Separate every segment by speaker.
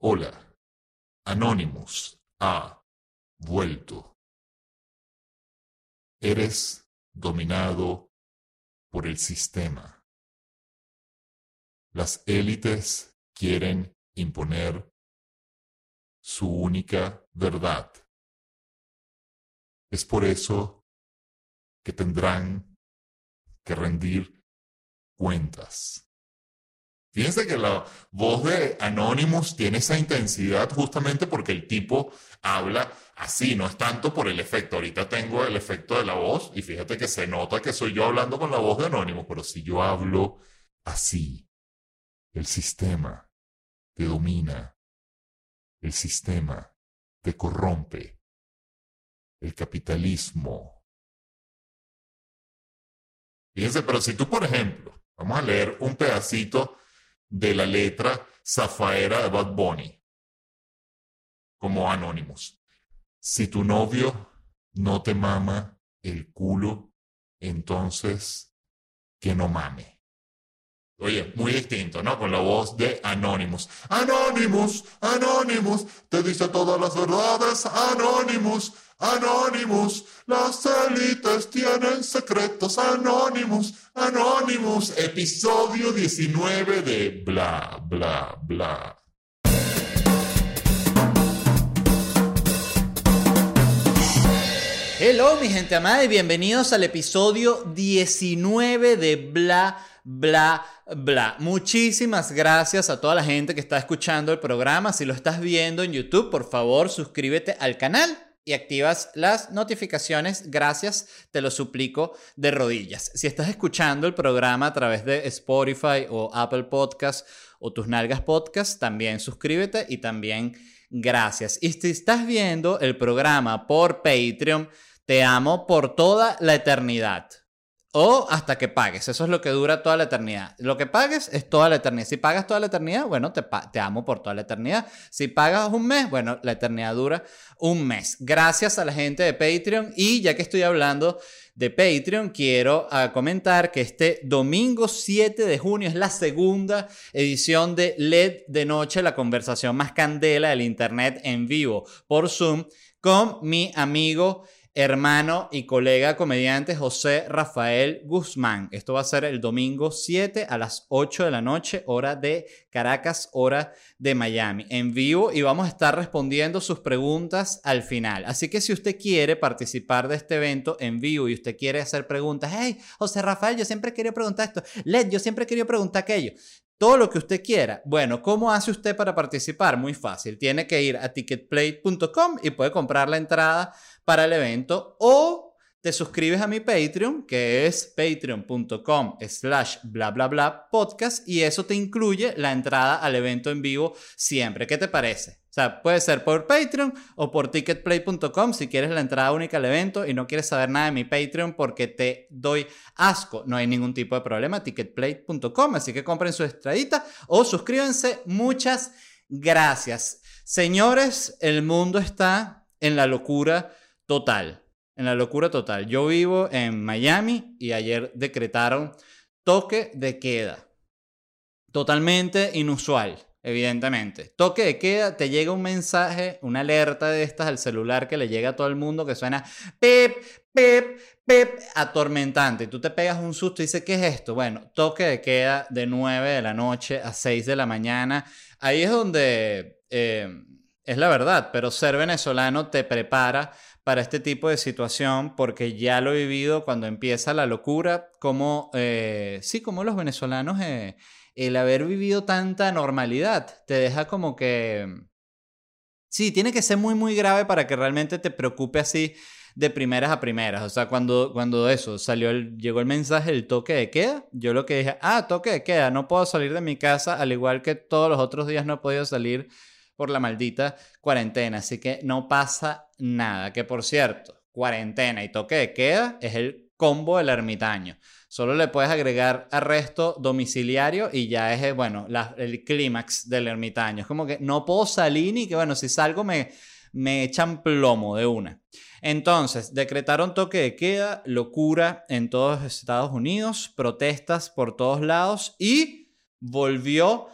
Speaker 1: Hola, Anonymous ha vuelto. Eres dominado por el sistema. Las élites quieren imponer su única verdad. Es por eso que tendrán que rendir cuentas. Fíjense que la voz de Anonymous tiene esa intensidad justamente porque el tipo habla así, no es tanto por el efecto. Ahorita tengo el efecto de la voz y fíjate que se nota que soy yo hablando con la voz de Anonymous, pero si yo hablo así, el sistema te domina, el sistema te corrompe, el capitalismo. Fíjense, pero si tú, por ejemplo, vamos a leer un pedacito de la letra Zafaera de Bad Bunny, como anónimos. Si tu novio no te mama el culo, entonces que no mame. Oye, muy distinto, ¿no? Con la voz de Anonymous. Anonymous, Anonymous, te dice todas las verdades, Anonymous. Anonymous, las élites tienen secretos. Anonymous, Anonymous, episodio 19 de bla, bla, bla.
Speaker 2: Hello, mi gente amada, y bienvenidos al episodio 19 de Bla, bla, bla. Muchísimas gracias a toda la gente que está escuchando el programa. Si lo estás viendo en YouTube, por favor, suscríbete al canal y activas las notificaciones. Gracias, te lo suplico de rodillas. Si estás escuchando el programa a través de Spotify o Apple Podcast o tus nalgas podcast, también suscríbete y también gracias. Y si estás viendo el programa por Patreon, te amo por toda la eternidad. O hasta que pagues. Eso es lo que dura toda la eternidad. Lo que pagues es toda la eternidad. Si pagas toda la eternidad, bueno, te, amo por toda la eternidad. Si pagas un mes, bueno, la eternidad dura un mes. Gracias a la gente de Patreon. Y ya que estoy hablando de Patreon, quiero uh, comentar que este domingo 7 de junio es la segunda edición de LED de Noche, la conversación más candela del Internet en vivo por Zoom con mi amigo hermano y colega comediante José Rafael Guzmán. Esto va a ser el domingo 7 a las 8 de la noche, hora de Caracas, hora de Miami, en vivo y vamos a estar respondiendo sus preguntas al final. Así que si usted quiere participar de este evento en vivo y usted quiere hacer preguntas, hey, José Rafael, yo siempre quería preguntar esto, Led, yo siempre quería preguntar aquello. Todo lo que usted quiera. Bueno, ¿cómo hace usted para participar? Muy fácil. Tiene que ir a ticketplay.com y puede comprar la entrada para el evento o te suscribes a mi Patreon, que es patreon.com slash bla bla bla podcast y eso te incluye la entrada al evento en vivo siempre. ¿Qué te parece? O sea, puede ser por Patreon o por ticketplay.com si quieres la entrada única al evento y no quieres saber nada de mi Patreon porque te doy asco. No hay ningún tipo de problema, ticketplay.com, así que compren su estradita o suscríbanse. Muchas gracias. Señores, el mundo está en la locura total, en la locura total. Yo vivo en Miami y ayer decretaron toque de queda. Totalmente inusual, evidentemente. Toque de queda, te llega un mensaje, una alerta de estas al celular que le llega a todo el mundo que suena pep, pep, pep, atormentante. Tú te pegas un susto y dices, ¿qué es esto? Bueno, toque de queda de 9 de la noche a 6 de la mañana. Ahí es donde... Eh, es la verdad, pero ser venezolano te prepara para este tipo de situación porque ya lo he vivido cuando empieza la locura, como, eh, sí, como los venezolanos, eh, el haber vivido tanta normalidad te deja como que... Sí, tiene que ser muy, muy grave para que realmente te preocupe así de primeras a primeras. O sea, cuando, cuando eso salió, llegó el mensaje del toque de queda, yo lo que dije, ah, toque de queda, no puedo salir de mi casa, al igual que todos los otros días no he podido salir por la maldita cuarentena. Así que no pasa nada. Que por cierto, cuarentena y toque de queda es el combo del ermitaño. Solo le puedes agregar arresto domiciliario y ya es, eh, bueno, el clímax del ermitaño. Es como que no puedo salir ni que, bueno, si salgo me, me echan plomo de una. Entonces, decretaron toque de queda, locura en todos Estados Unidos, protestas por todos lados y volvió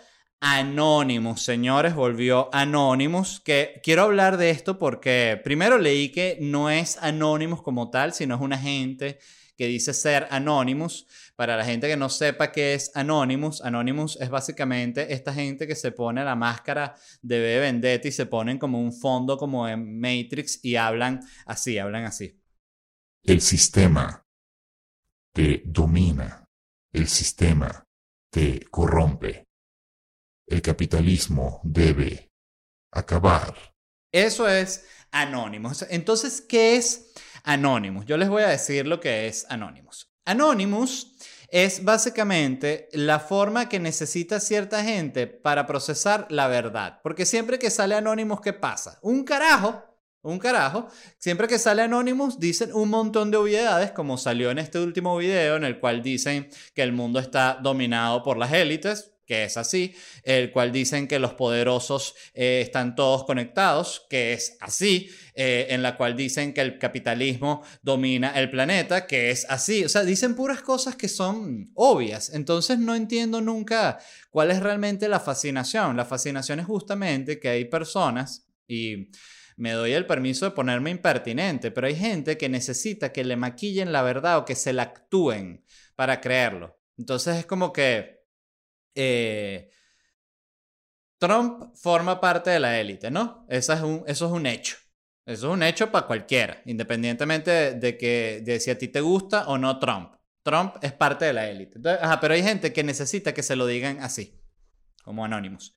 Speaker 2: Anonymous, señores, volvió Anonymous, que quiero hablar de esto porque primero leí que no es Anonymous como tal, sino es una gente que dice ser Anonymous. Para la gente que no sepa qué es Anonymous, Anonymous es básicamente esta gente que se pone la máscara de B Vendetta y se ponen como un fondo como en Matrix y hablan así, hablan así.
Speaker 1: El sistema te domina, el sistema te corrompe el capitalismo debe acabar.
Speaker 2: Eso es Anonymous. Entonces, ¿qué es Anonymous? Yo les voy a decir lo que es Anonymous. Anonymous es básicamente la forma que necesita cierta gente para procesar la verdad. Porque siempre que sale Anonymous, ¿qué pasa? Un carajo. Un carajo. Siempre que sale Anonymous dicen un montón de obviedades, como salió en este último video en el cual dicen que el mundo está dominado por las élites que es así, el cual dicen que los poderosos eh, están todos conectados, que es así, eh, en la cual dicen que el capitalismo domina el planeta, que es así, o sea, dicen puras cosas que son obvias, entonces no entiendo nunca cuál es realmente la fascinación, la fascinación es justamente que hay personas y... Me doy el permiso de ponerme impertinente, pero hay gente que necesita que le maquillen la verdad o que se la actúen para creerlo. Entonces es como que eh, Trump forma parte de la élite, ¿no? Eso es, un, eso es un hecho. Eso es un hecho para cualquiera, independientemente de, que, de si a ti te gusta o no Trump. Trump es parte de la élite. pero hay gente que necesita que se lo digan así, como anónimos.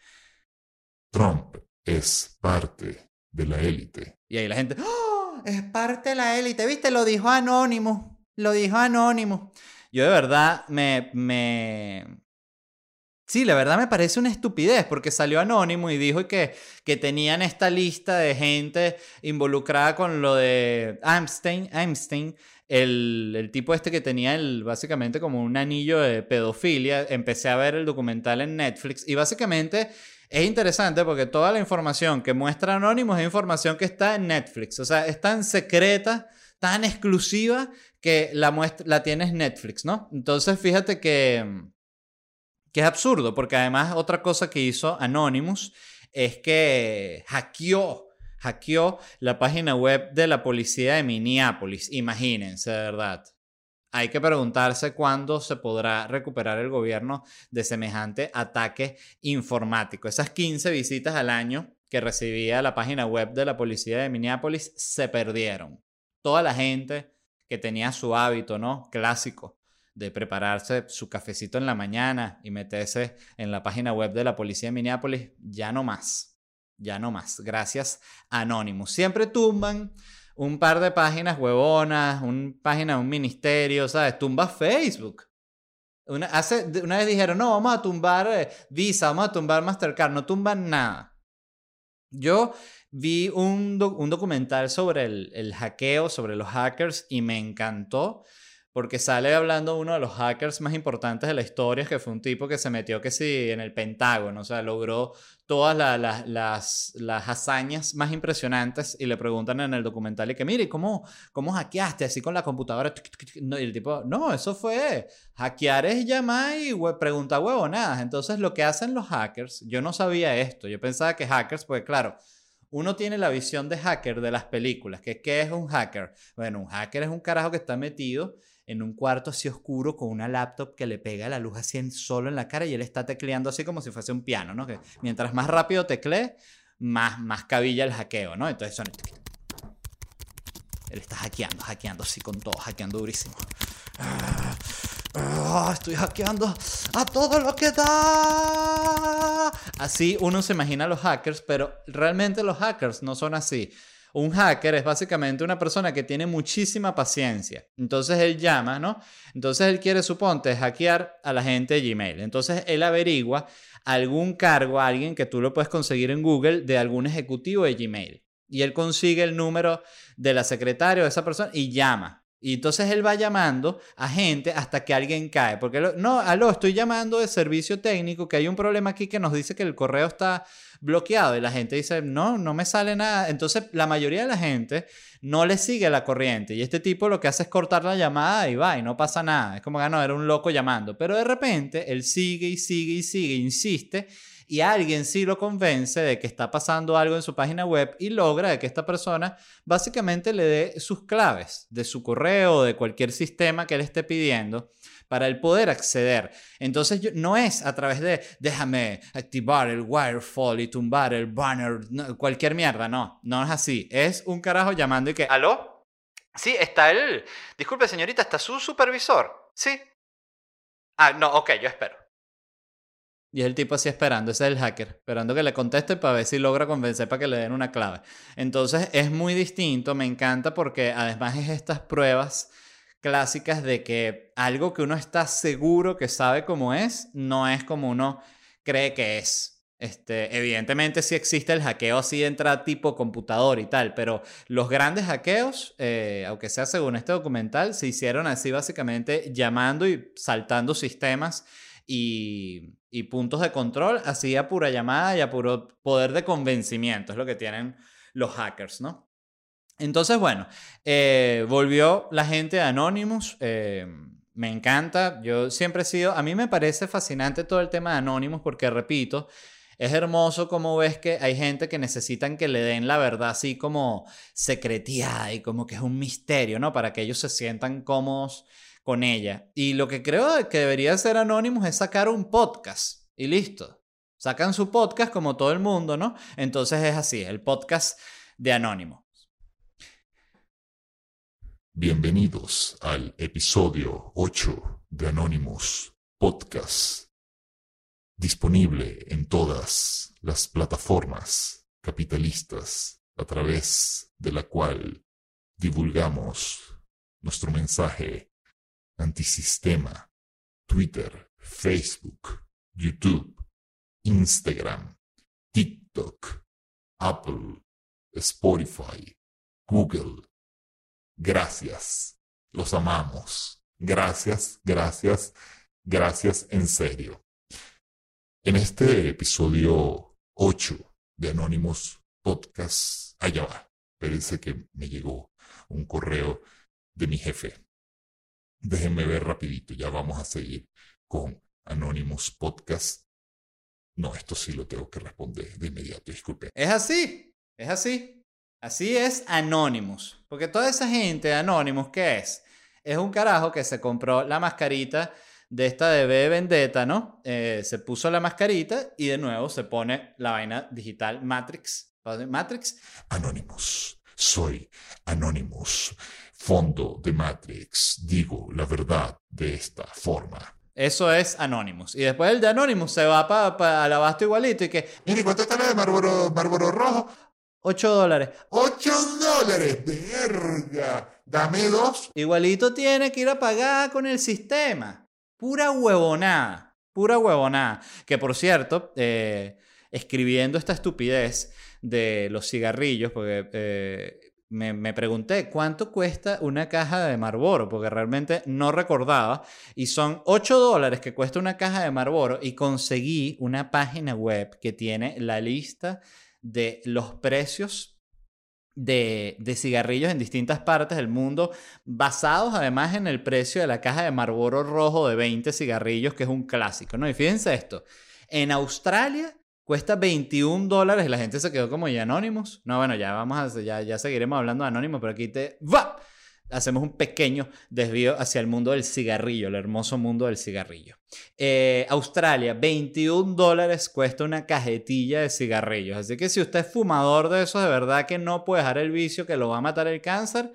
Speaker 1: Trump es parte de la élite.
Speaker 2: Y ahí la gente, ¡Oh! Es parte de la élite, ¿viste? Lo dijo Anónimo. Lo dijo Anónimo. Yo de verdad me, me, Sí, la verdad me parece una estupidez porque salió anónimo y dijo que, que tenían esta lista de gente involucrada con lo de Einstein, Einstein el, el, tipo este que tenía el, básicamente como un anillo de pedofilia. Empecé a ver el documental en Netflix y básicamente es interesante porque toda la información que muestra Anónimo es información que está en Netflix. O sea, es tan secreta, tan exclusiva que la, muestra, la tienes Netflix, ¿no? Entonces fíjate que que es absurdo, porque además otra cosa que hizo Anonymous es que hackeó, hackeó la página web de la policía de Minneapolis. Imagínense, de verdad. Hay que preguntarse cuándo se podrá recuperar el gobierno de semejante ataque informático. Esas 15 visitas al año que recibía la página web de la policía de Minneapolis se perdieron. Toda la gente que tenía su hábito, ¿no? Clásico de prepararse su cafecito en la mañana y meterse en la página web de la policía de Minneapolis, ya no más. Ya no más. Gracias, Anonymous. Siempre tumban un par de páginas huevonas, una página de un ministerio, ¿sabes? Tumba Facebook. Una, hace, una vez dijeron, no, vamos a tumbar eh, Visa, vamos a tumbar Mastercard, no tumban nada. Yo vi un, un documental sobre el, el hackeo, sobre los hackers y me encantó porque sale hablando uno de los hackers más importantes de la historia, que fue un tipo que se metió que sí en el Pentágono, o sea, logró todas las, las, hazañas más impresionantes y le preguntan en el documental y que, mire, ¿cómo, cómo hackeaste así con la computadora? Y el tipo, no, eso fue, hackear es llamar y preguntar huevonadas. Entonces, lo que hacen los hackers, yo no sabía esto, yo pensaba que hackers, pues claro, uno tiene la visión de hacker de las películas, que ¿qué es un hacker? Bueno, un hacker es un carajo que está metido en un cuarto así oscuro con una laptop que le pega la luz así en, solo en la cara y él está tecleando así como si fuese un piano, ¿no? Que mientras más rápido teclee, más, más cabilla el hackeo, ¿no? Entonces son... Él está hackeando, hackeando así con todo, hackeando durísimo. Ah, estoy hackeando a todo lo que da. Así uno se imagina a los hackers, pero realmente los hackers no son así. Un hacker es básicamente una persona que tiene muchísima paciencia. Entonces él llama, ¿no? Entonces él quiere, suponte, hackear a la gente de Gmail. Entonces él averigua algún cargo a alguien que tú lo puedes conseguir en Google de algún ejecutivo de Gmail. Y él consigue el número de la secretaria de esa persona y llama. Y entonces él va llamando a gente hasta que alguien cae. Porque, no, aló, estoy llamando de servicio técnico, que hay un problema aquí que nos dice que el correo está bloqueado. Y la gente dice, no, no me sale nada. Entonces la mayoría de la gente no le sigue la corriente. Y este tipo lo que hace es cortar la llamada y va, y no pasa nada. Es como que ah, no, era un loco llamando. Pero de repente él sigue y sigue y sigue, insiste. Y alguien sí lo convence de que está pasando algo en su página web y logra de que esta persona básicamente le dé sus claves de su correo o de cualquier sistema que él esté pidiendo para el poder acceder. Entonces no es a través de déjame activar el wirefall y tumbar el banner, cualquier mierda, no, no es así. Es un carajo llamando y que, ¿aló? Sí, está él. Disculpe señorita, está su supervisor. Sí. Ah, no, ok, yo espero. Y es el tipo así esperando, ese es el hacker, esperando que le conteste para ver si logra convencer para que le den una clave. Entonces es muy distinto, me encanta porque además es estas pruebas clásicas de que algo que uno está seguro que sabe cómo es, no es como uno cree que es. Este, evidentemente sí existe el hackeo así entra tipo computador y tal, pero los grandes hackeos, eh, aunque sea según este documental, se hicieron así básicamente llamando y saltando sistemas y, y puntos de control, así a pura llamada y a puro poder de convencimiento, es lo que tienen los hackers, ¿no? Entonces, bueno, eh, volvió la gente de Anonymous. Eh, me encanta. Yo siempre he sido. A mí me parece fascinante todo el tema de Anonymous porque, repito, es hermoso como ves que hay gente que necesitan que le den la verdad así como secretía y como que es un misterio, ¿no? Para que ellos se sientan cómodos con ella. Y lo que creo que debería hacer Anonymous es sacar un podcast y listo. Sacan su podcast como todo el mundo, ¿no? Entonces es así, el podcast de Anonymous.
Speaker 1: Bienvenidos al episodio 8 de Anonymous Podcast, disponible en todas las plataformas capitalistas a través de la cual divulgamos nuestro mensaje antisistema, Twitter, Facebook, YouTube, Instagram, TikTok, Apple, Spotify, Google, gracias. Los amamos. Gracias, gracias, gracias en serio. En este episodio 8 de Anónimos Podcast, allá va. Parece que me llegó un correo de mi jefe. Déjenme ver rapidito, ya vamos a seguir con Anónimos Podcast. No, esto sí lo tengo que responder de inmediato, disculpe.
Speaker 2: Es así, es así. Así es Anonymous. Porque toda esa gente de Anonymous, ¿qué es? Es un carajo que se compró la mascarita de esta de B Vendetta, ¿no? Eh, se puso la mascarita y de nuevo se pone la vaina digital Matrix. Matrix.
Speaker 1: Anonymous. Soy Anonymous. Fondo de Matrix. Digo la verdad de esta forma.
Speaker 2: Eso es Anonymous. Y después el de Anonymous se va para pa, al abasto igualito y que...
Speaker 1: Mire, ¿cuánto está la de Marlboro Rojo?
Speaker 2: 8 dólares.
Speaker 1: 8 dólares, verga. Dame dos.
Speaker 2: Igualito tiene que ir a pagar con el sistema. Pura huevonada. Pura huevonada. Que por cierto, eh, escribiendo esta estupidez de los cigarrillos, porque eh, me, me, pregunté cuánto cuesta una caja de Marlboro, porque realmente no recordaba. Y son 8 dólares que cuesta una caja de Marlboro. Y conseguí una página web que tiene la lista de los precios de, cigarrillos en distintas partes del mundo, basados además en el precio de la caja de Marlboro rojo de 20 cigarrillos, que es un clásico, ¿no? Y fíjense esto, en Australia cuesta 21 dólares la gente se quedó como, ¿y Anonymous? No, bueno, ya vamos a, ya, ya seguiremos hablando de Anonymous, pero aquí te... ¡Va! hacemos un pequeño desvío hacia el mundo del cigarrillo, el hermoso mundo del cigarrillo. Eh, Australia, 21 dólares cuesta una cajetilla de cigarrillos. Así que si usted es fumador de eso, de verdad que no puede dejar el vicio que lo va a matar el cáncer.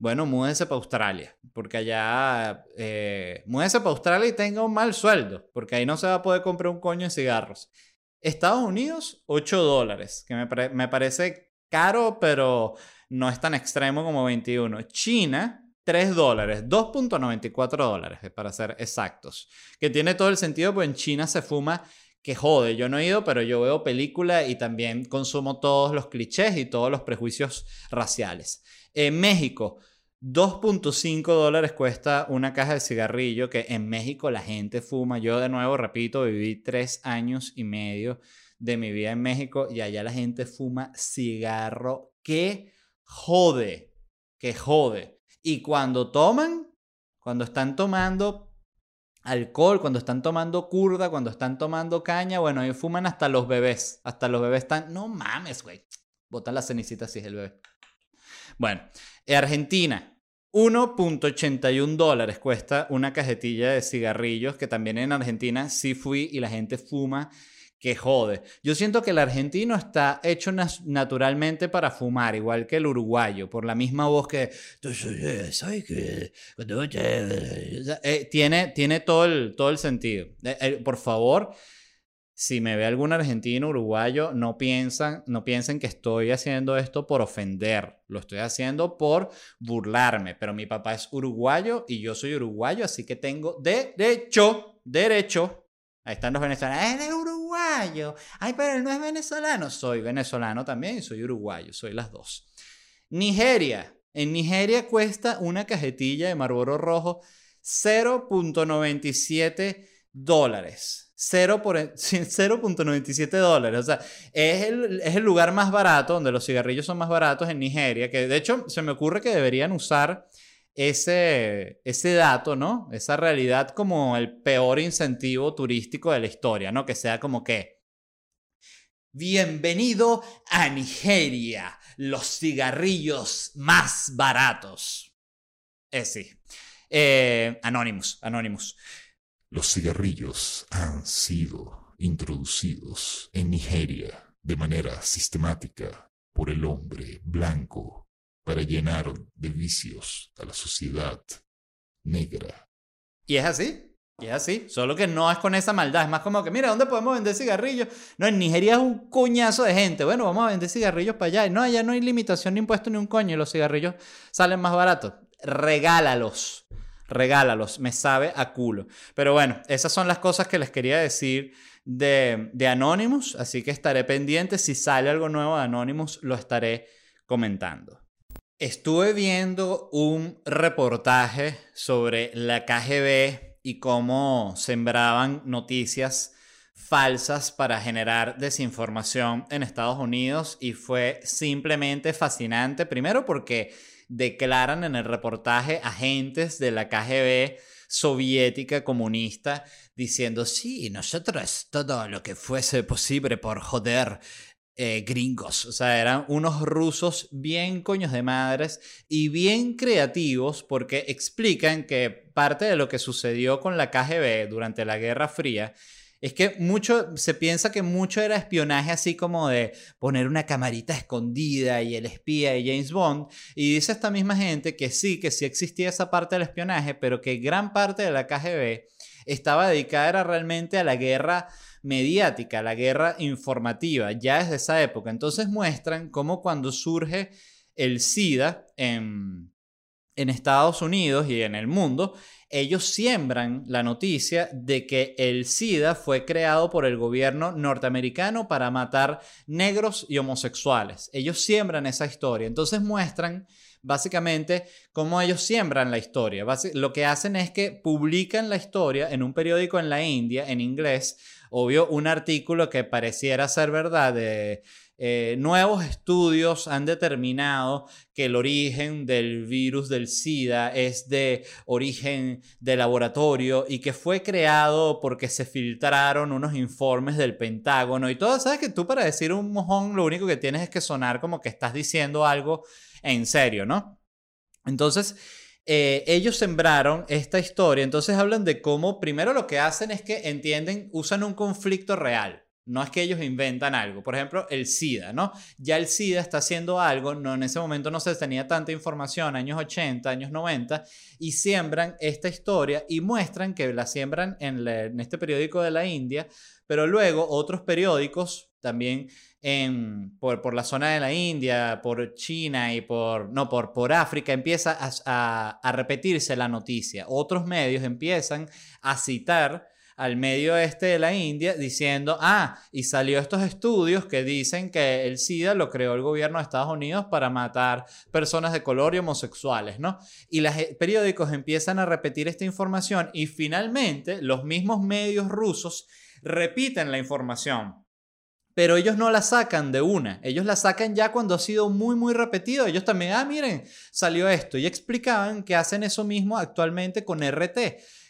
Speaker 2: Bueno, múdense para Australia, porque allá, eh, múdense para Australia y tenga un mal sueldo, porque ahí no se va a poder comprar un coño de cigarros. Estados Unidos, 8 dólares, que me, me parece caro, pero no es tan extremo como 21. China, 3 dólares, 2.94 dólares, para ser exactos. Que tiene todo el sentido, pues en China se fuma que jode. Yo no he ido, pero yo veo películas y también consumo todos los clichés y todos los prejuicios raciales. En México, 2.5 dólares cuesta una caja de cigarrillo que en México la gente fuma. Yo de nuevo, repito, viví tres años y medio de mi vida en México y allá la gente fuma cigarro que jode, que jode. Y cuando toman, cuando están tomando, alcohol, cuando están tomando curda, cuando están tomando caña, bueno, ahí fuman hasta los bebés. Hasta los bebés están, no mames, güey. Botan la cenicita si es el bebé. Bueno, Argentina, 1.81 dólares cuesta una cajetilla de cigarrillos, que también en Argentina sí fui y la gente fuma que jode. Yo siento que el argentino está hecho naturalmente para fumar, igual que el uruguayo, por la misma voz que... Eh, tiene, tiene todo, el, todo el sentido. Eh, eh, por favor, si me ve algún argentino, uruguayo, no piensan, no piensen que estoy haciendo esto por ofender. Lo estoy haciendo por burlarme. Pero mi papá es uruguayo y yo soy uruguayo, así que tengo derecho, derecho. Ahí están los venezolanos. ¡Es uruguayo! Ay, pero él no es venezolano. Soy venezolano también y soy uruguayo. Soy las dos. Nigeria. En Nigeria cuesta una cajetilla de Marlboro Rojo 0.97 dólares. 0.97 dólares. O sea, es el, es el lugar más barato, donde los cigarrillos son más baratos en Nigeria, que de hecho se me ocurre que deberían usar ese, ese dato, ¿no? Esa realidad como el peor incentivo turístico de la historia, ¿no? Que sea como que, bienvenido a Nigeria, los cigarrillos más baratos. Eh, sí. Eh, Anonymous, Anonymous.
Speaker 1: Los cigarrillos han sido introducidos en Nigeria de manera sistemática por el hombre blanco para llenar de vicios a la sociedad negra.
Speaker 2: Y es así, y es así, solo que no es con esa maldad, es más como que, mira, ¿dónde podemos vender cigarrillos? No, en Nigeria es un coñazo de gente, bueno, vamos a vender cigarrillos para allá. No, allá no hay limitación ni impuesto ni un coño y los cigarrillos salen más baratos. Regálalos, regálalos, me sabe a culo. Pero bueno, esas son las cosas que les quería decir de, de Anonymous, así que estaré pendiente, si sale algo nuevo de Anonymous, lo estaré comentando. Estuve viendo un reportaje sobre la KGB y cómo sembraban noticias falsas para generar desinformación en Estados Unidos y fue simplemente fascinante, primero porque declaran en el reportaje agentes de la KGB soviética comunista diciendo, sí, nosotros todo lo que fuese posible por joder eh, gringos. O sea, eran unos rusos bien coños de madres y bien creativos porque explican que parte de lo que sucedió con la KGB durante la Guerra Fría es que mucho, se piensa que mucho era espionaje así como de poner una camarita escondida y el espía de James Bond. Y dice esta misma gente que sí, que sí existía esa parte del espionaje, pero que gran parte de la KGB estaba dedicada realmente a la guerra mediática, la guerra informativa, ya desde esa época. Entonces muestran cómo cuando surge el SIDA en, en Estados Unidos y en el mundo, ellos siembran la noticia de que el SIDA fue creado por el gobierno norteamericano para matar negros y homosexuales. Ellos siembran esa historia. Entonces muestran básicamente cómo ellos siembran la historia. lo que hacen es que publican la historia en un periódico en la India, en inglés, obvio, un artículo que pareciera ser verdad de... Eh, nuevos estudios han determinado que el origen del virus del SIDA es de origen de laboratorio y que fue creado porque se filtraron unos informes del Pentágono y todo. Sabes que tú para decir un mojón lo único que tienes es que sonar como que estás diciendo algo en serio, ¿no? Entonces, eh, ellos sembraron esta historia, entonces hablan de cómo primero lo que hacen es que entienden, usan un conflicto real. No es que ellos inventan algo. Por ejemplo, el SIDA, ¿no? Ya el SIDA está haciendo algo, no, en ese momento no se tenía tanta información, años 80, años 90, y siembran esta historia y muestran que la siembran en, este periódico de la India, pero luego otros periódicos también en, por, por, la zona de la India, por China y por, no, por, por África, empieza a, a, repetirse la noticia. Otros medios empiezan a citar al medio este de la India diciendo, ah, y salió estos estudios que dicen que el SIDA lo creó el gobierno de Estados Unidos para matar personas de color y homosexuales, ¿no? Y los periódicos empiezan a repetir esta información y finalmente los mismos medios rusos repiten la información pero ellos no la sacan de una, ellos la sacan ya cuando ha sido muy, muy repetido. Ellos también, ah, miren, salió esto. Y explicaban que hacen eso mismo actualmente con RT,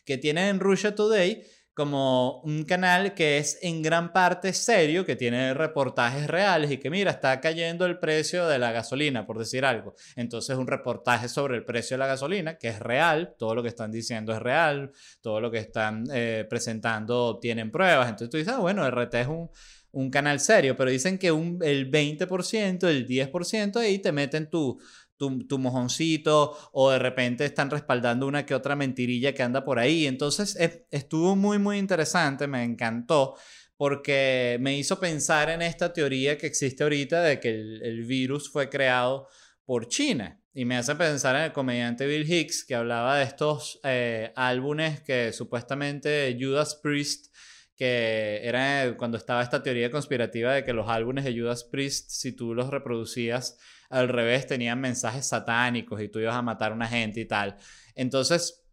Speaker 2: que tienen en Russia Today como un canal que es en gran parte serio, que tiene reportajes reales y que mira, está cayendo el precio de la gasolina, por decir algo. Entonces un reportaje sobre el precio de la gasolina, que es real, todo lo que están diciendo es real, todo lo que están eh, presentando tienen pruebas. Entonces tú dices, ah, bueno, RT es un, canal serio, pero dicen que un, el 20%, el 10% ahí te meten tu, tu, mojoncito o de repente están respaldando una que otra mentirilla que anda por ahí. Entonces estuvo muy, muy interesante, me encantó porque me hizo pensar en esta teoría que existe ahorita de que el, virus fue creado por China. Y me hace pensar en el comediante Bill Hicks que hablaba de estos eh, álbumes que supuestamente Judas Priest que era cuando estaba esta teoría conspirativa de que los álbumes de Judas Priest, si tú los reproducías al revés, tenían mensajes satánicos y tú ibas a matar a una gente y tal. Entonces,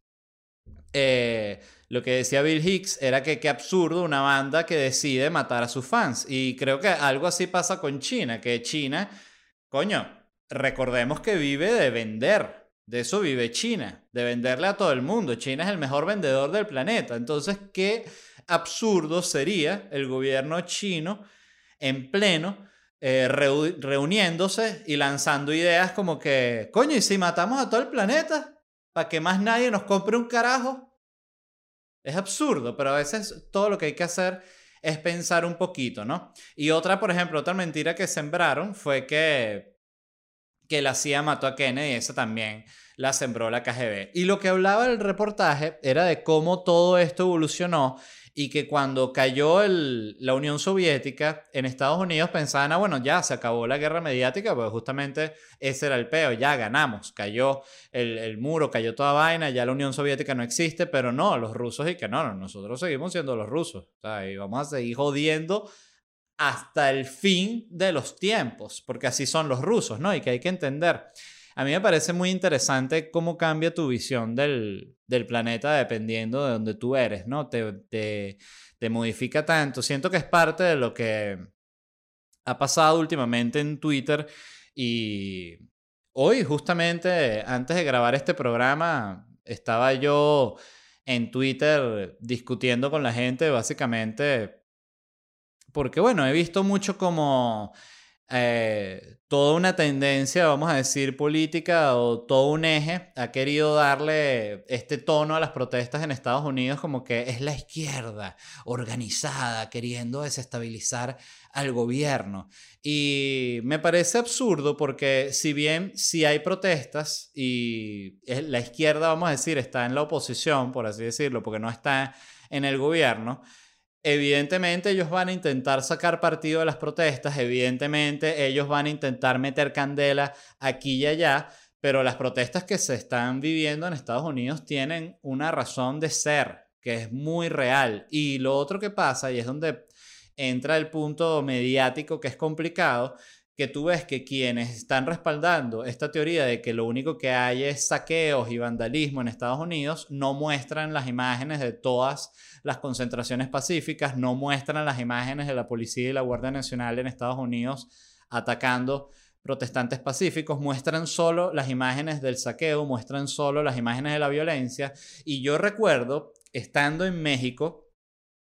Speaker 2: eh, lo que decía Bill Hicks era que qué absurdo una banda que decide matar a sus fans. Y creo que algo así pasa con China, que China, coño, recordemos que vive de vender. De eso vive China, de venderle a todo el mundo. China es el mejor vendedor del planeta. Entonces, ¿qué absurdo sería el gobierno chino en pleno eh, reuniéndose y lanzando ideas como que, coño, ¿y si matamos a todo el planeta? ¿Para que más nadie nos compre un carajo? Es absurdo, pero a veces todo lo que hay que hacer es pensar un poquito, ¿no? Y otra, por ejemplo, otra mentira que sembraron fue que, que la CIA mató a Kennedy, y esa también la sembró la KGB. Y lo que hablaba el reportaje era de cómo todo esto evolucionó y que cuando cayó el, la Unión Soviética en Estados Unidos pensaban, ah, bueno, ya se acabó la guerra mediática, pues justamente ese era el peo, ya ganamos, cayó el, el, muro, cayó toda vaina, ya la Unión Soviética no existe, pero no, los rusos y que no, no nosotros seguimos siendo los rusos, o sea, y vamos a seguir jodiendo hasta el fin de los tiempos, porque así son los rusos, ¿no? Y que hay que entender. A mí me parece muy interesante cómo cambia tu visión del, planeta dependiendo de donde tú eres, ¿no? Te, te, modifica tanto. Siento que es parte de lo que ha pasado últimamente en Twitter y hoy justamente antes de grabar este programa estaba yo en Twitter discutiendo con la gente básicamente porque bueno, he visto mucho como eh, toda una tendencia, vamos a decir, política o todo un eje ha querido darle este tono a las protestas en Estados Unidos como que es la izquierda organizada queriendo desestabilizar al gobierno. Y me parece absurdo porque si bien si hay protestas y la izquierda, vamos a decir, está en la oposición, por así decirlo, porque no está en el gobierno, Evidentemente ellos van a intentar sacar partido de las protestas, evidentemente ellos van a intentar meter candela aquí y allá, pero las protestas que se están viviendo en Estados Unidos tienen una razón de ser, que es muy real. Y lo otro que pasa, y es donde entra el punto mediático que es complicado, que tú ves que quienes están respaldando esta teoría de que lo único que hay es saqueos y vandalismo en Estados Unidos, no muestran las imágenes de todas las concentraciones pacíficas, no muestran las imágenes de la policía y la Guardia Nacional en Estados Unidos atacando protestantes pacíficos, muestran solo las imágenes del saqueo, muestran solo las imágenes de la violencia. Y yo recuerdo, estando en México,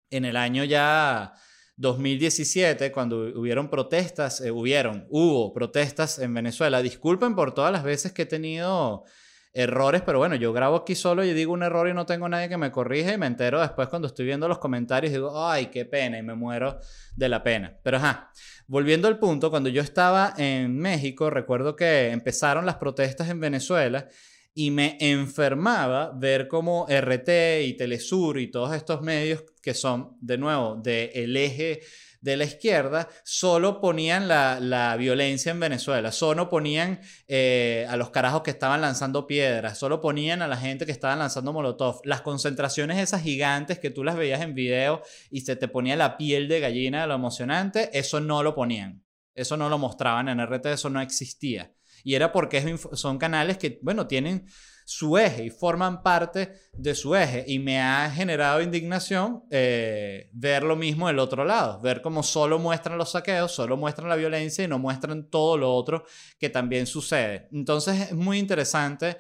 Speaker 2: en el año ya 2017, cuando hubieron protestas, eh, hubieron, hubo protestas en Venezuela. Disculpen por todas las veces que he tenido errores, pero bueno, yo grabo aquí solo y digo un error y no tengo nadie que me corrija y me entero después cuando estoy viendo los comentarios digo, ay, qué pena y me muero de la pena. Pero ajá, volviendo al punto, cuando yo estaba en México, recuerdo que empezaron las protestas en Venezuela y me enfermaba ver cómo RT y Telesur y todos estos medios que son, de nuevo, del eje de la izquierda solo ponían la, violencia en Venezuela, solo ponían eh, a los carajos que estaban lanzando piedras, solo ponían a la gente que estaban lanzando molotov. Las concentraciones esas gigantes que tú las veías en video y se te ponía la piel de gallina de lo emocionante, eso no lo ponían. Eso no lo mostraban en RT, eso no existía. Y era porque son canales que, bueno, tienen su eje y forman parte de su eje. Y me ha generado indignación eh, ver lo mismo del otro lado, ver cómo solo muestran los saqueos, solo muestran la violencia y no muestran todo lo otro que también sucede. Entonces es muy interesante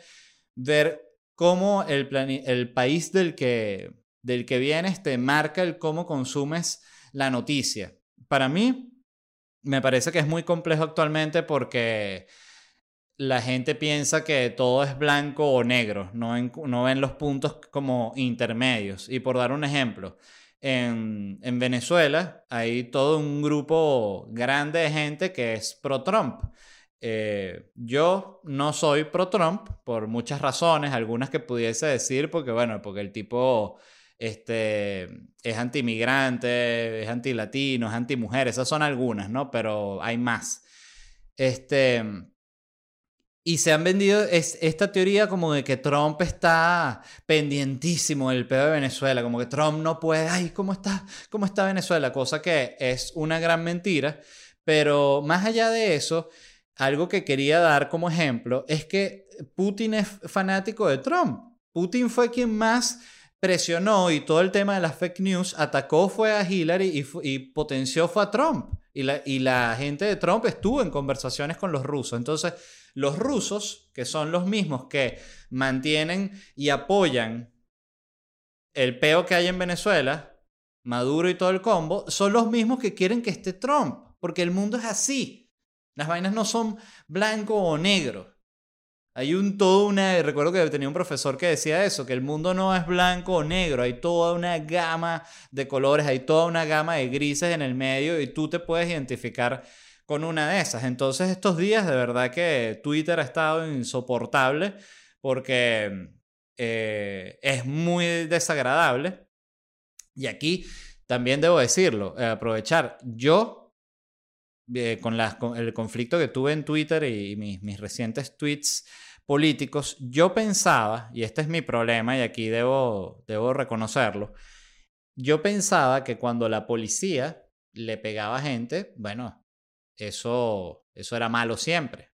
Speaker 2: ver cómo el, el país del que, del que vienes te marca el cómo consumes la noticia. Para mí, me parece que es muy complejo actualmente porque la gente piensa que todo es blanco o negro, no, no ven los puntos como intermedios. Y por dar un ejemplo, en, en, Venezuela hay todo un grupo grande de gente que es pro-Trump. Eh, yo no soy pro-Trump por muchas razones, algunas que pudiese decir, porque bueno, porque el tipo este, es anti-inmigrante, es anti-latino, es anti-mujer, esas son algunas, ¿no? Pero hay más. Este, y se han vendido esta teoría como de que Trump está pendientísimo del pedo de Venezuela, como que Trump no puede, ay, ¿cómo está, ¿cómo está Venezuela? Cosa que es una gran mentira. Pero más allá de eso, algo que quería dar como ejemplo es que Putin es fanático de Trump. Putin fue quien más presionó y todo el tema de las fake news atacó fue a Hillary y, potenció fue a Trump. Y la, y la gente de Trump estuvo en conversaciones con los rusos. Entonces, los rusos, que son los mismos que mantienen y apoyan el peo que hay en Venezuela, Maduro y todo el combo, son los mismos que quieren que esté Trump, porque el mundo es así. Las vainas no son blanco o negro. Hay un todo una. Recuerdo que tenía un profesor que decía eso: que el mundo no es blanco o negro, hay toda una gama de colores, hay toda una gama de grises en el medio y tú te puedes identificar con una de esas. Entonces estos días de verdad que Twitter ha estado insoportable porque eh, es muy desagradable. Y aquí también debo decirlo, eh, aprovechar, yo eh, con, el conflicto que tuve en Twitter y, mis, mis, recientes tweets políticos, yo pensaba, y este es mi problema y aquí debo, debo reconocerlo, yo pensaba que cuando la policía le pegaba a gente, bueno, eso, eso era malo siempre.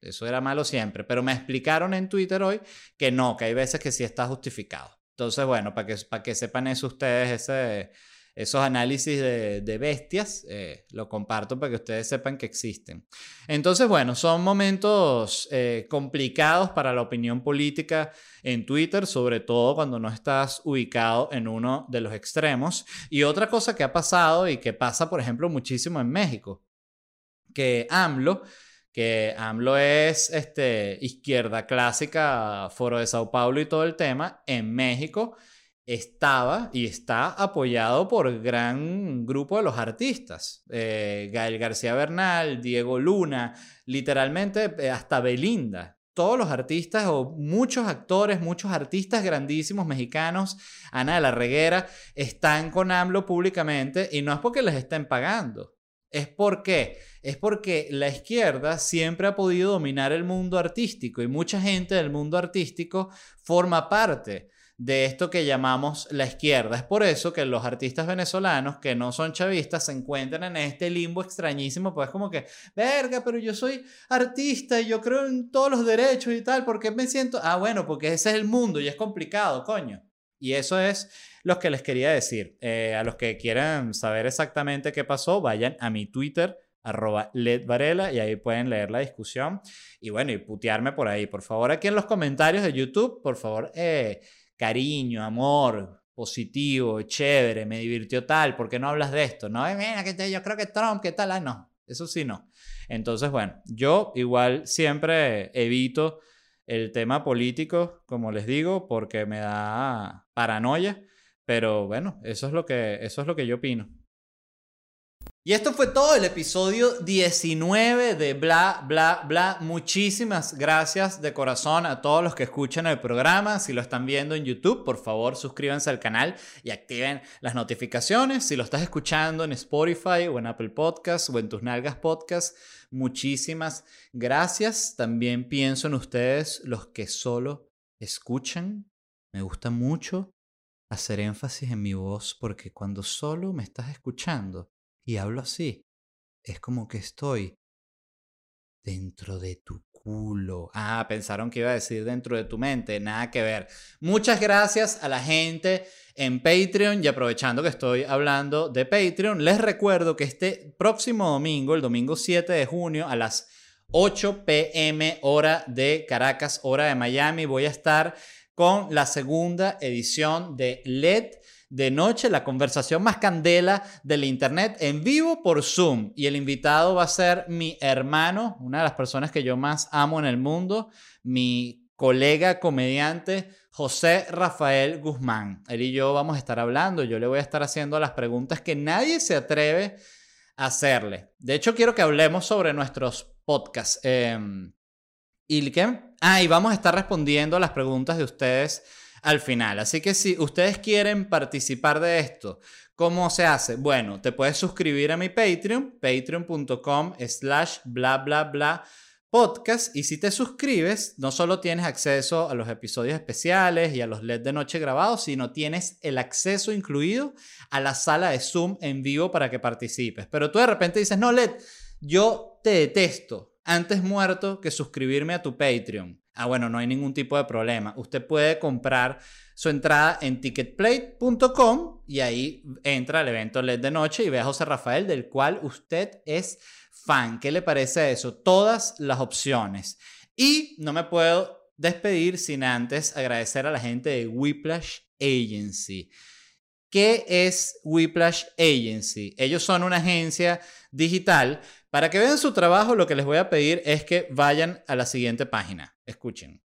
Speaker 2: Eso era malo siempre. Pero me explicaron en Twitter hoy que no, que hay veces que sí está justificado. Entonces, bueno, para que, para que sepan eso ustedes, ese, esos análisis de, bestias, eh, lo comparto para que ustedes sepan que existen. Entonces, bueno, son momentos eh, complicados para la opinión política en Twitter, sobre todo cuando no estás ubicado en uno de los extremos. Y otra cosa que ha pasado y que pasa, por ejemplo, muchísimo en México que AMLO, que AMLO es este, izquierda clásica, foro de Sao Paulo y todo el tema, en México estaba y está apoyado por gran grupo de los artistas. Eh, Gael García Bernal, Diego Luna, literalmente eh, hasta Belinda. Todos los artistas o muchos actores, muchos artistas grandísimos mexicanos, Ana de la Reguera, están con AMLO públicamente y no es porque les estén pagando. Es porque es porque la izquierda siempre ha podido dominar el mundo artístico y mucha gente del mundo artístico forma parte de esto que llamamos la izquierda. Es por eso que los artistas venezolanos que no son chavistas se encuentran en este limbo extrañísimo, pues como que, verga, pero yo soy artista y yo creo en todos los derechos y tal, ¿por qué me siento? Ah, bueno, porque ese es el mundo y es complicado, coño. Y eso es lo que les quería decir. Eh, a los que quieran saber exactamente qué pasó, vayan a mi Twitter arroba ledvarela y ahí pueden leer la discusión y bueno, y putearme por ahí. Por favor, aquí en los comentarios de YouTube, por favor, eh, cariño, amor, positivo, chévere, me divirtió tal, ¿por qué no hablas de esto? No, mira, que yo creo que Trump, ¿qué tal? Ah, no, eso sí no. Entonces, bueno, yo igual siempre evito el tema político, como les digo, porque me da paranoia, pero bueno, eso es lo que, eso es lo que yo opino. Y esto fue todo el episodio 19 de Bla, Bla, Bla. Muchísimas gracias de corazón a todos los que escuchan el programa. Si lo están viendo en YouTube, por favor suscríbanse al canal y activen las notificaciones. Si lo estás escuchando en Spotify o en Apple Podcasts o en tus nalgas Podcasts, muchísimas gracias. También pienso en ustedes, los que solo escuchan. Me gusta mucho hacer énfasis en mi voz porque cuando solo me estás escuchando, y hablo así. Es como que estoy dentro de tu culo. Ah, pensaron que iba a decir dentro de tu mente. Nada que ver. Muchas gracias a la gente en Patreon y aprovechando que estoy hablando de Patreon, les recuerdo que este próximo domingo, el domingo 7 de junio, a las 8 pm hora de Caracas, hora de Miami, voy a estar con la segunda edición de LED de noche, la conversación más candela del Internet en vivo por Zoom. Y el invitado va a ser mi hermano, una de las personas que yo más amo en el mundo, mi colega comediante José Rafael Guzmán. Él y yo vamos a estar hablando, yo le voy a estar haciendo las preguntas que nadie se atreve a hacerle. De hecho, quiero que hablemos sobre nuestros podcasts. Em, ¿Y qué? Ah, y vamos a estar respondiendo a las preguntas de ustedes al final. Así que si ustedes quieren participar de esto, ¿cómo se hace? Bueno, te puedes suscribir a mi Patreon, patreon.com slash bla bla bla podcast y si te suscribes no solo tienes acceso a los episodios especiales y a los LED de noche grabados, sino tienes el acceso incluido a la sala de Zoom en vivo para que participes. Pero tú de repente dices, no, LED, yo te detesto. Antes muerto que suscribirme a tu Patreon. Ah, bueno, no hay ningún tipo de problema. Usted puede comprar su entrada en ticketplate.com y ahí entra al evento LED de noche y ve a José Rafael, del cual usted es fan. ¿Qué le parece eso? Todas las opciones. Y no me puedo despedir sin antes agradecer a la gente de Whiplash Agency. ¿Qué es Whiplash Agency? Ellos son una agencia digital. Para que vean su trabajo, lo que les voy a pedir es que vayan a la siguiente página. Escuchen.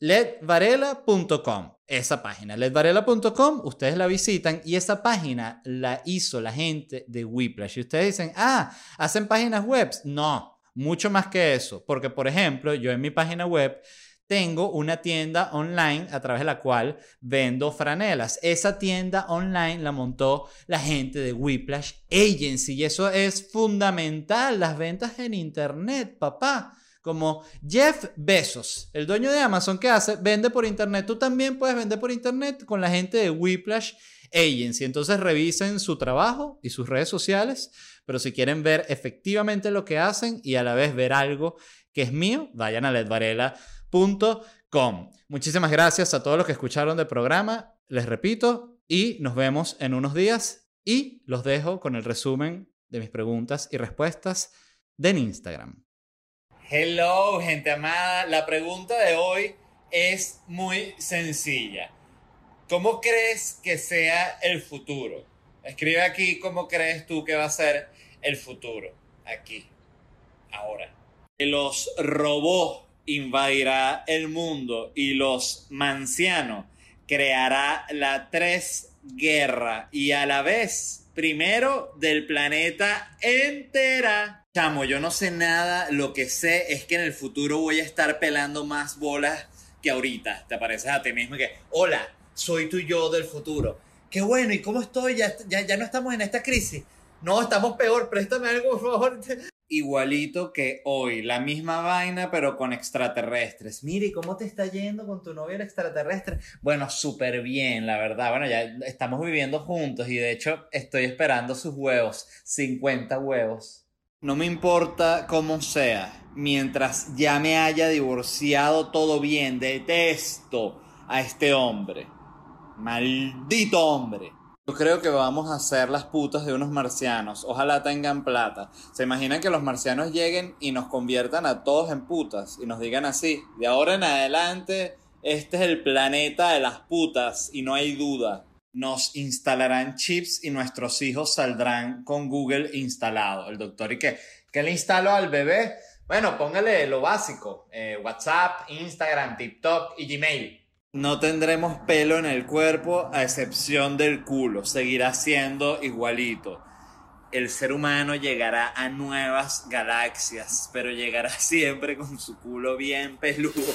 Speaker 2: ledvarela.com, esa página. ledvarela.com, ustedes la visitan y esa página la hizo la gente de Whiplash. Y ustedes dicen, ah, ¿hacen páginas web? No, mucho más que eso. Porque, por ejemplo, yo en mi página web tengo una tienda online a través de la cual vendo franelas. Esa tienda online la montó la gente de Whiplash Agency y eso es fundamental, las ventas en Internet, papá. Como Jeff Bezos, el dueño de Amazon, ¿qué hace? Vende por Internet. Tú también puedes vender por Internet con la gente de Whiplash Agency. Entonces revisen su trabajo y sus redes sociales, pero si quieren ver efectivamente lo que hacen y a la vez ver algo que es mío, vayan a Muchísimas gracias a todos los que escucharon del programa. Les repito, y nos vemos en unos días y los dejo con el resumen de mis preguntas y respuestas de Instagram. Hello, gente amada. La pregunta de hoy es muy sencilla. ¿Cómo crees que sea el futuro? Escribe aquí cómo crees tú que va a ser el futuro. Aquí, ahora. Los robots invadirá el mundo y los mancianos creará la tres guerra y a la vez primero del planeta entera. Chamo, yo no sé nada, lo que sé es que en el futuro voy a estar pelando más bolas que ahorita. Te pareces a ti mismo que, hola, soy tu yo del futuro. Qué bueno, ¿y cómo estoy? Ya, ya, ya no estamos en esta crisis. No, estamos peor, préstame algo, por favor. Igualito que hoy, la misma vaina, pero con extraterrestres. Mire, ¿cómo te está yendo con tu novio el extraterrestre? Bueno, súper bien, la verdad. Bueno, ya estamos viviendo juntos y de hecho estoy esperando sus huevos. 50 huevos. No me importa cómo sea, mientras ya me haya divorciado todo bien, detesto a este hombre. Maldito hombre. Yo creo que vamos a ser las putas de unos marcianos. Ojalá tengan plata. ¿Se imaginan que los marcianos lleguen y nos conviertan a todos en putas? Y nos digan así, de ahora en adelante, este es el planeta de las putas y no hay duda nos instalarán chips y nuestros hijos saldrán con Google instalado. El doctor, ¿y qué? ¿Qué le instaló al bebé? Bueno, póngale lo básico, eh, WhatsApp, Instagram, TikTok y Gmail. No tendremos pelo en el cuerpo a excepción del culo, seguirá siendo igualito. El ser humano llegará a nuevas galaxias, pero llegará siempre con su culo bien peludo.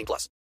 Speaker 3: 18 plus.